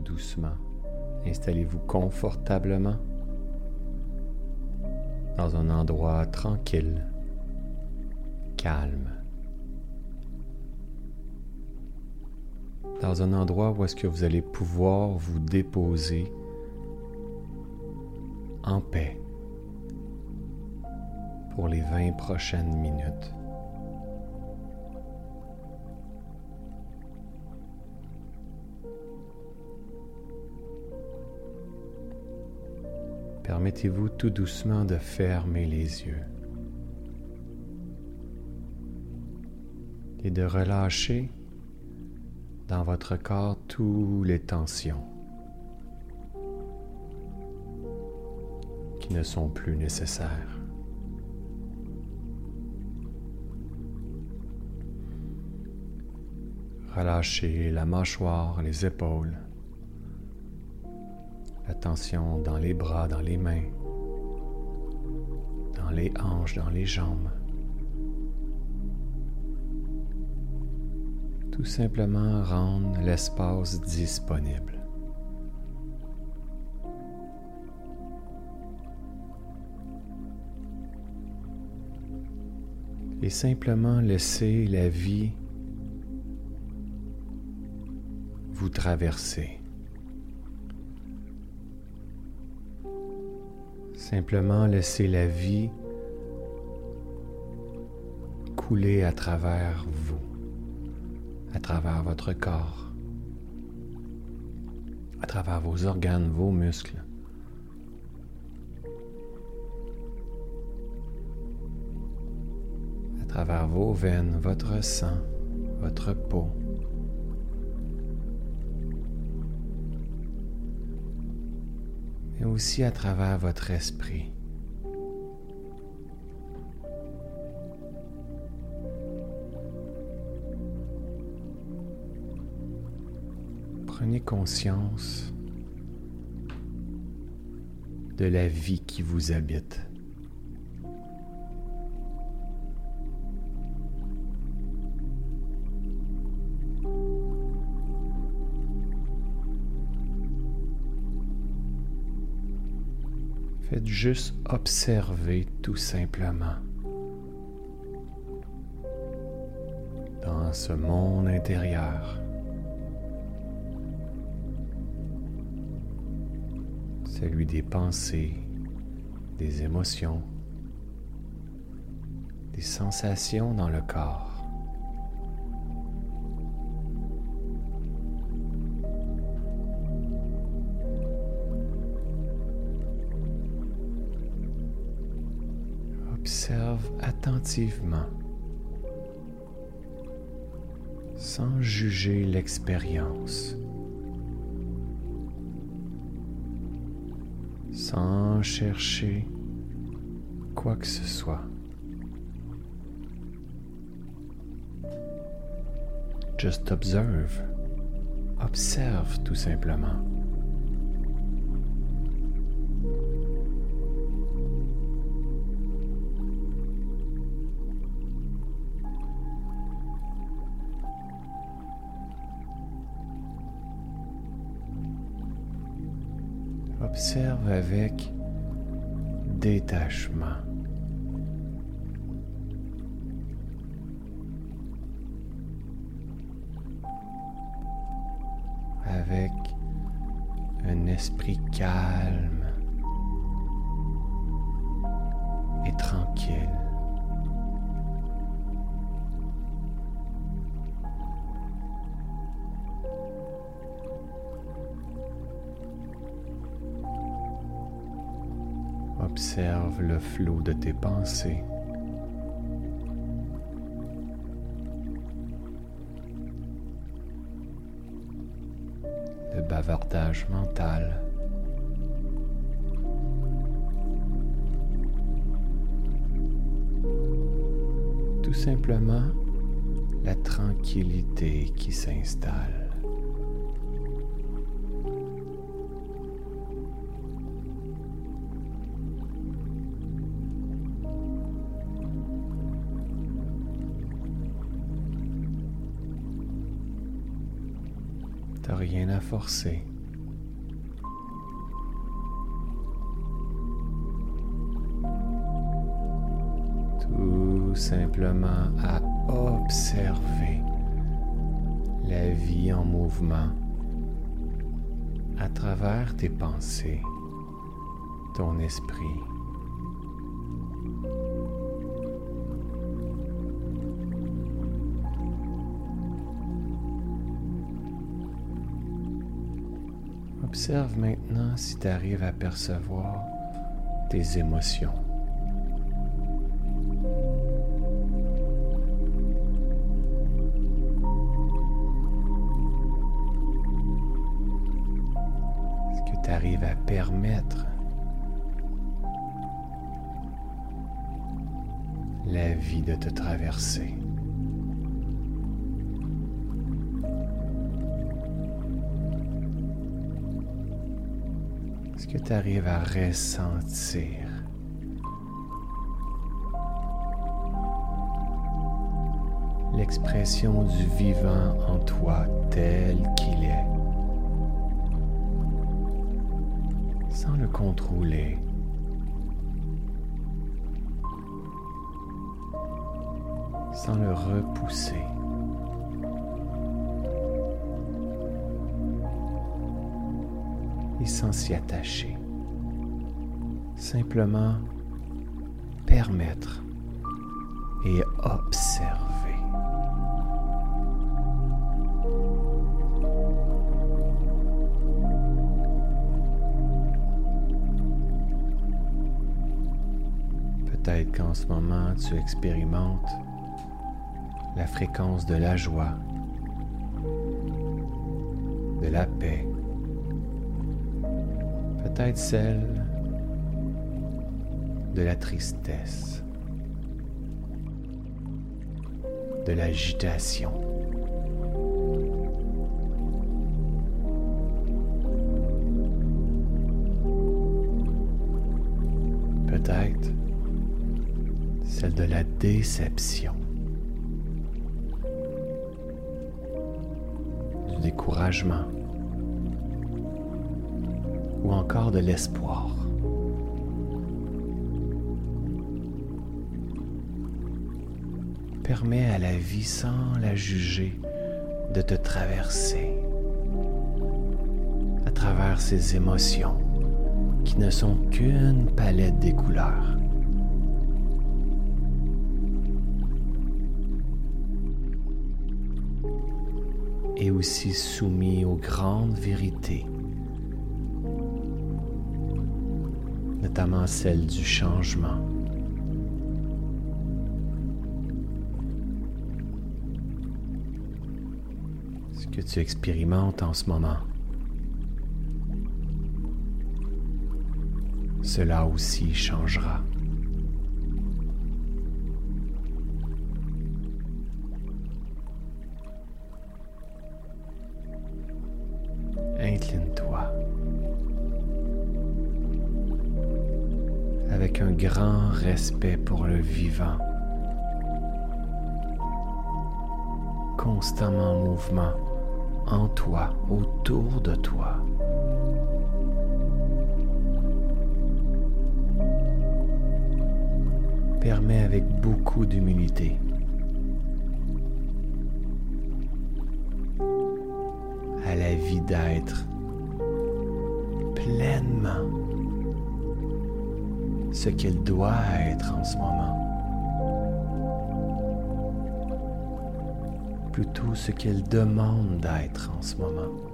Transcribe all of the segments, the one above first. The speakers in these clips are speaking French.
doucement. Installez-vous confortablement dans un endroit tranquille, calme. Dans un endroit où est-ce que vous allez pouvoir vous déposer en paix pour les 20 prochaines minutes. Permettez-vous tout doucement de fermer les yeux et de relâcher dans votre corps toutes les tensions qui ne sont plus nécessaires. Relâchez la mâchoire, les épaules, dans les bras, dans les mains, dans les hanches, dans les jambes. Tout simplement rendre l'espace disponible. Et simplement laisser la vie vous traverser. Simplement laisser la vie couler à travers vous, à travers votre corps, à travers vos organes, vos muscles. à travers vos veines, votre sang, votre peau. Mais aussi à travers votre esprit. Prenez conscience de la vie qui vous habite. Faites juste observer tout simplement dans ce monde intérieur. Celui des pensées, des émotions, des sensations dans le corps. Observe attentivement, sans juger l'expérience, sans chercher quoi que ce soit. Just observe. Observe tout simplement. Observe avec détachement. Avec un esprit calme flot de tes pensées. Le bavardage mental. Tout simplement la tranquillité qui s'installe. rien à forcer. Tout simplement à observer la vie en mouvement à travers tes pensées, ton esprit. Observe maintenant si tu arrives à percevoir tes émotions. Est-ce que tu arrives à ressentir? L'expression du vivant en toi tel qu'il est, sans le contrôler. sans le repousser. Sans s'y attacher. Simplement permettre et observer. Peut-être qu'en ce moment tu expérimentes la fréquence de la joie, de la paix, peut-être celle de la tristesse, de l'agitation. Peut-être celle de la déception, du découragement ou encore de l'espoir. Permets à la vie sans la juger de te traverser à travers ces émotions qui ne sont qu'une palette des couleurs. et aussi soumis aux grandes vérités notamment celle du changement. Ce que tu expérimentes en ce moment. Cela aussi changera. Grand respect pour le vivant, constamment en mouvement en toi, autour de toi. Permets avec beaucoup d'humilité à la vie d'être pleinement ce qu'elle doit être en ce moment. Plutôt ce qu'elle demande d'être en ce moment.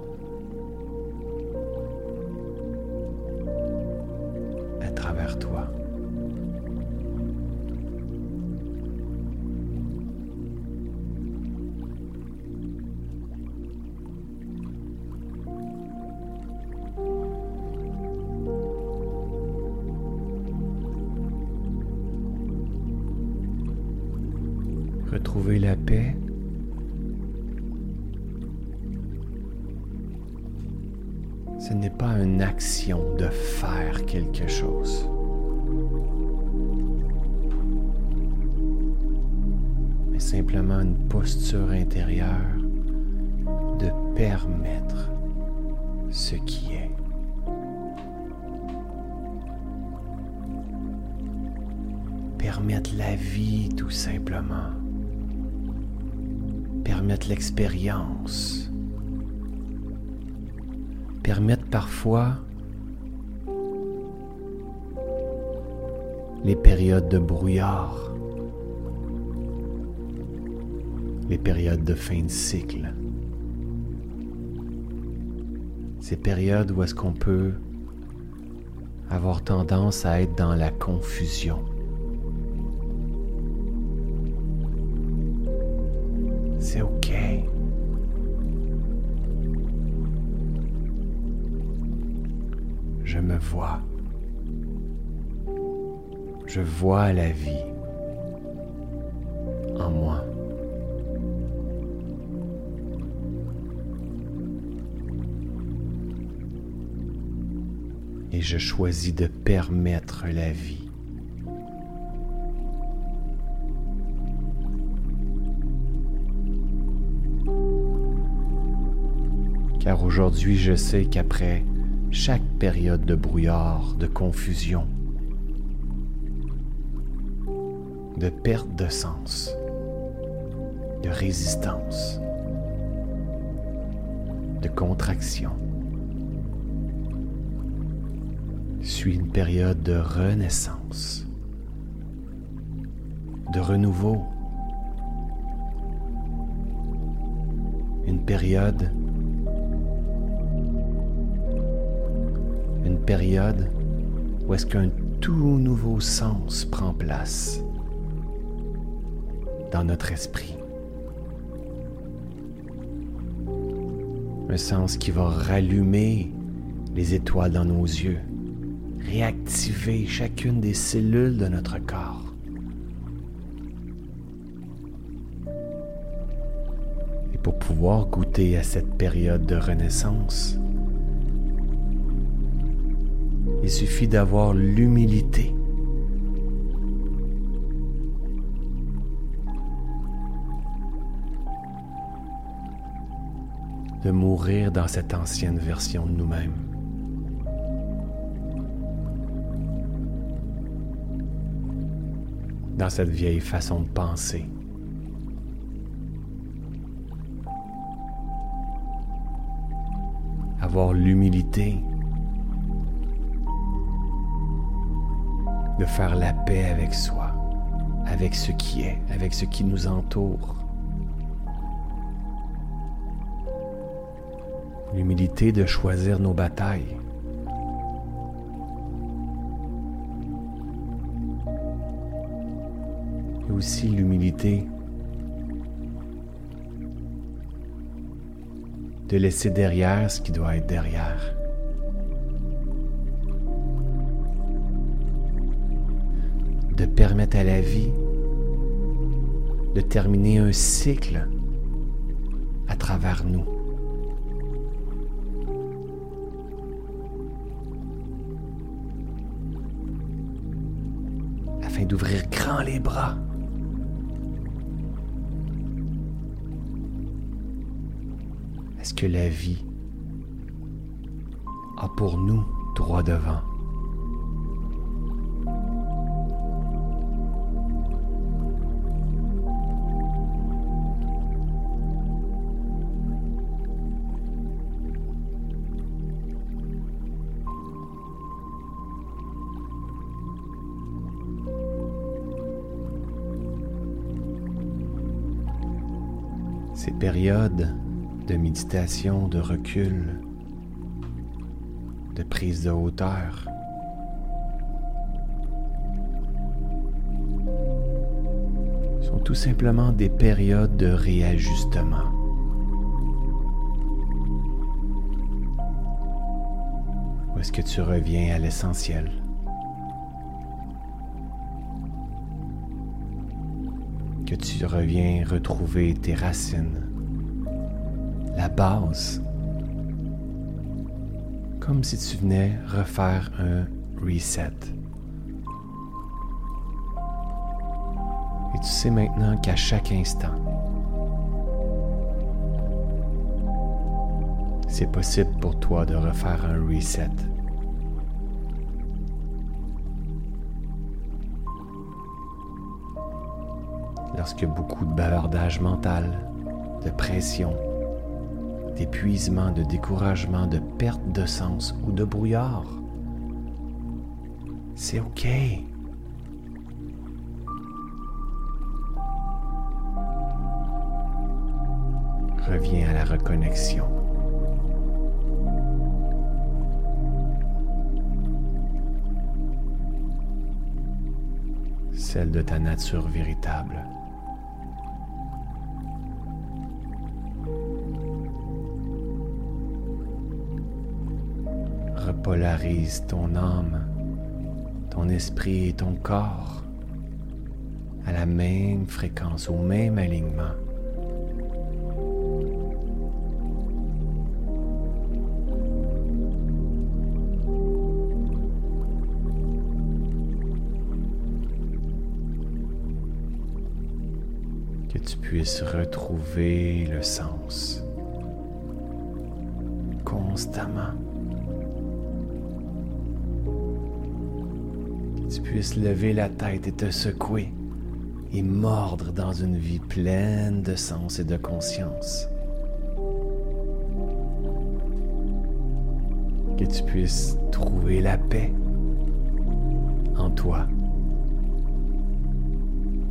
Retrouver la paix. Ce n'est pas une action de faire quelque chose. Mais simplement une posture intérieure de permettre ce qui est. permettre la vie tout simplement. L'expérience. Permettre parfois les périodes de brouillard, les périodes de fin de cycle, ces périodes où est-ce qu'on peut avoir tendance à être dans la confusion. Je vois la vie en moi. Et je choisis de permettre la vie. car aujourd'hui je sais qu'après chaque période de brouillard, de confusion, de perte de sens, de résistance, de contraction, suit une période de renaissance, de renouveau, une période période où est-ce qu'un tout nouveau sens prend place dans notre esprit. Un sens qui va rallumer les étoiles dans nos yeux, réactiver chacune des cellules de notre corps. Et pour pouvoir goûter à cette période de renaissance, il suffit d'avoir l'humilité. de mourir dans cette ancienne version de nous-mêmes. Dans cette vieille façon de penser. Avoir l'humilité de faire la paix avec soi, avec ce qui est, avec ce qui nous entoure. L'humilité de choisir nos batailles. Et aussi l'humilité de laisser derrière ce qui doit être derrière. De permettre à la vie de terminer un cycle à travers nous. Afin d'ouvrir grand les bras. Est-ce que la vie a pour nous droit devant? Ces périodes de méditation, de recul, de prise de hauteur. sont tout simplement des périodes de réajustement. Où est-ce que tu reviens à l'essentiel? que tu reviens retrouver tes racines, base, comme si tu venais refaire un reset. Et tu sais maintenant qu'à chaque instant, c'est possible pour toi de refaire un reset. lorsque beaucoup de bavardage mental, de pression, d'épuisement, de découragement, de perte de sens ou de brouillard. C'est OK. Reviens à la reconnexion. Celle de ta nature véritable. Repolarise ton âme, ton esprit et ton corps à la même fréquence, au même alignement. Que tu puisses retrouver le sens constamment. Tu puisses lever la tête et te secouer et mordre dans une vie pleine de sens et de conscience. Que tu puisses trouver la paix en toi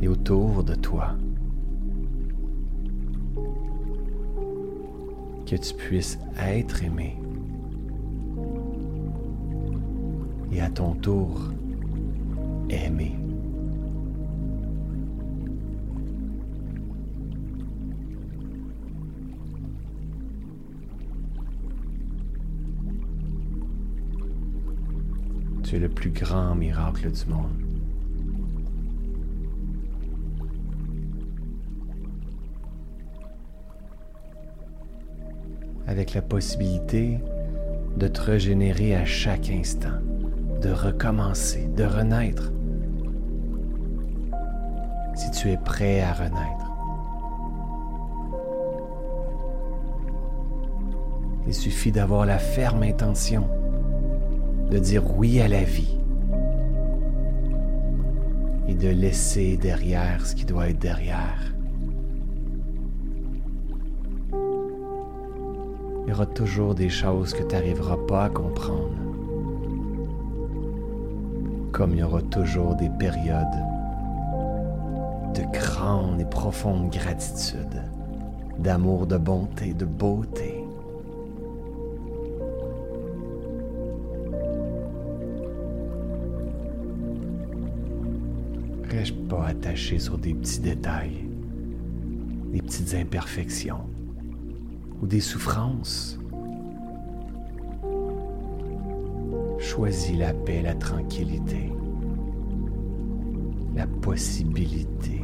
et autour de toi. Que tu puisses être aimé et à ton tour aimer. Tu es le plus grand miracle du monde. Avec la possibilité de te régénérer à chaque instant, de recommencer, de renaître. Tu es prêt à renaître. Il suffit d'avoir la ferme intention de dire oui à la vie et de laisser derrière ce qui doit être derrière. Il y aura toujours des choses que tu n'arriveras pas à comprendre, comme il y aura toujours des périodes de grande et profonde gratitude, d'amour, de bonté, de beauté. Reste pas attaché sur des petits détails, des petites imperfections ou des souffrances. Choisis la paix, la tranquillité, la possibilité.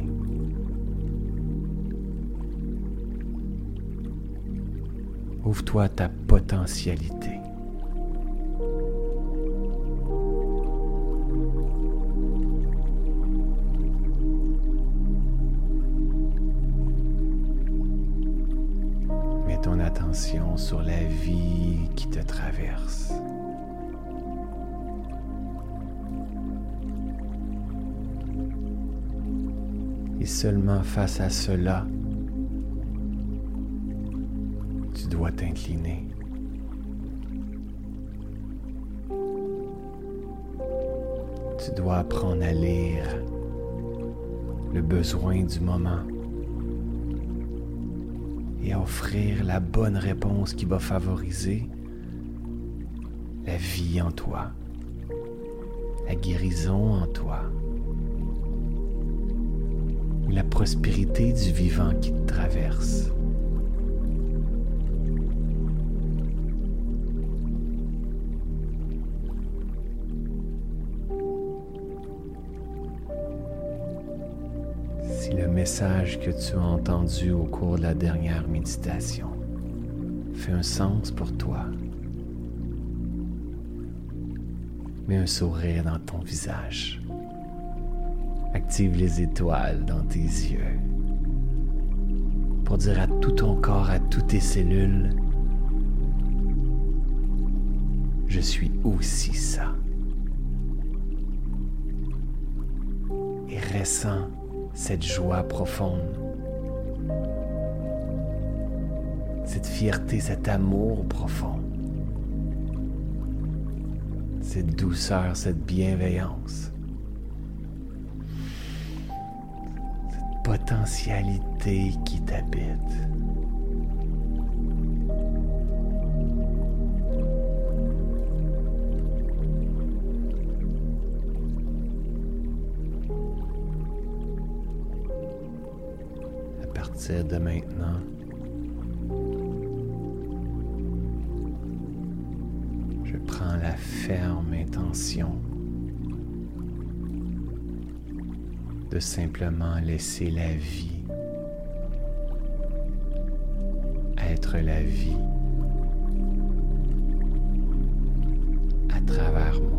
Ouvre-toi ta potentialité. Mets ton attention sur la vie qui te traverse. Et seulement face à cela, t'incliner. Tu dois apprendre à lire le besoin du moment et offrir la bonne réponse qui va favoriser la vie en toi, la guérison en toi, la prospérité du vivant qui te traverse. Message que tu as entendu au cours de la dernière méditation fait un sens pour toi, mets un sourire dans ton visage. Active les étoiles dans tes yeux pour dire à tout ton corps, à toutes tes cellules, je suis aussi ça. Et ressens cette joie profonde, cette fierté, cet amour profond, cette douceur, cette bienveillance, cette potentialité qui t'habite. De maintenant. Je prends la ferme intention de simplement laisser la vie être la vie à travers moi.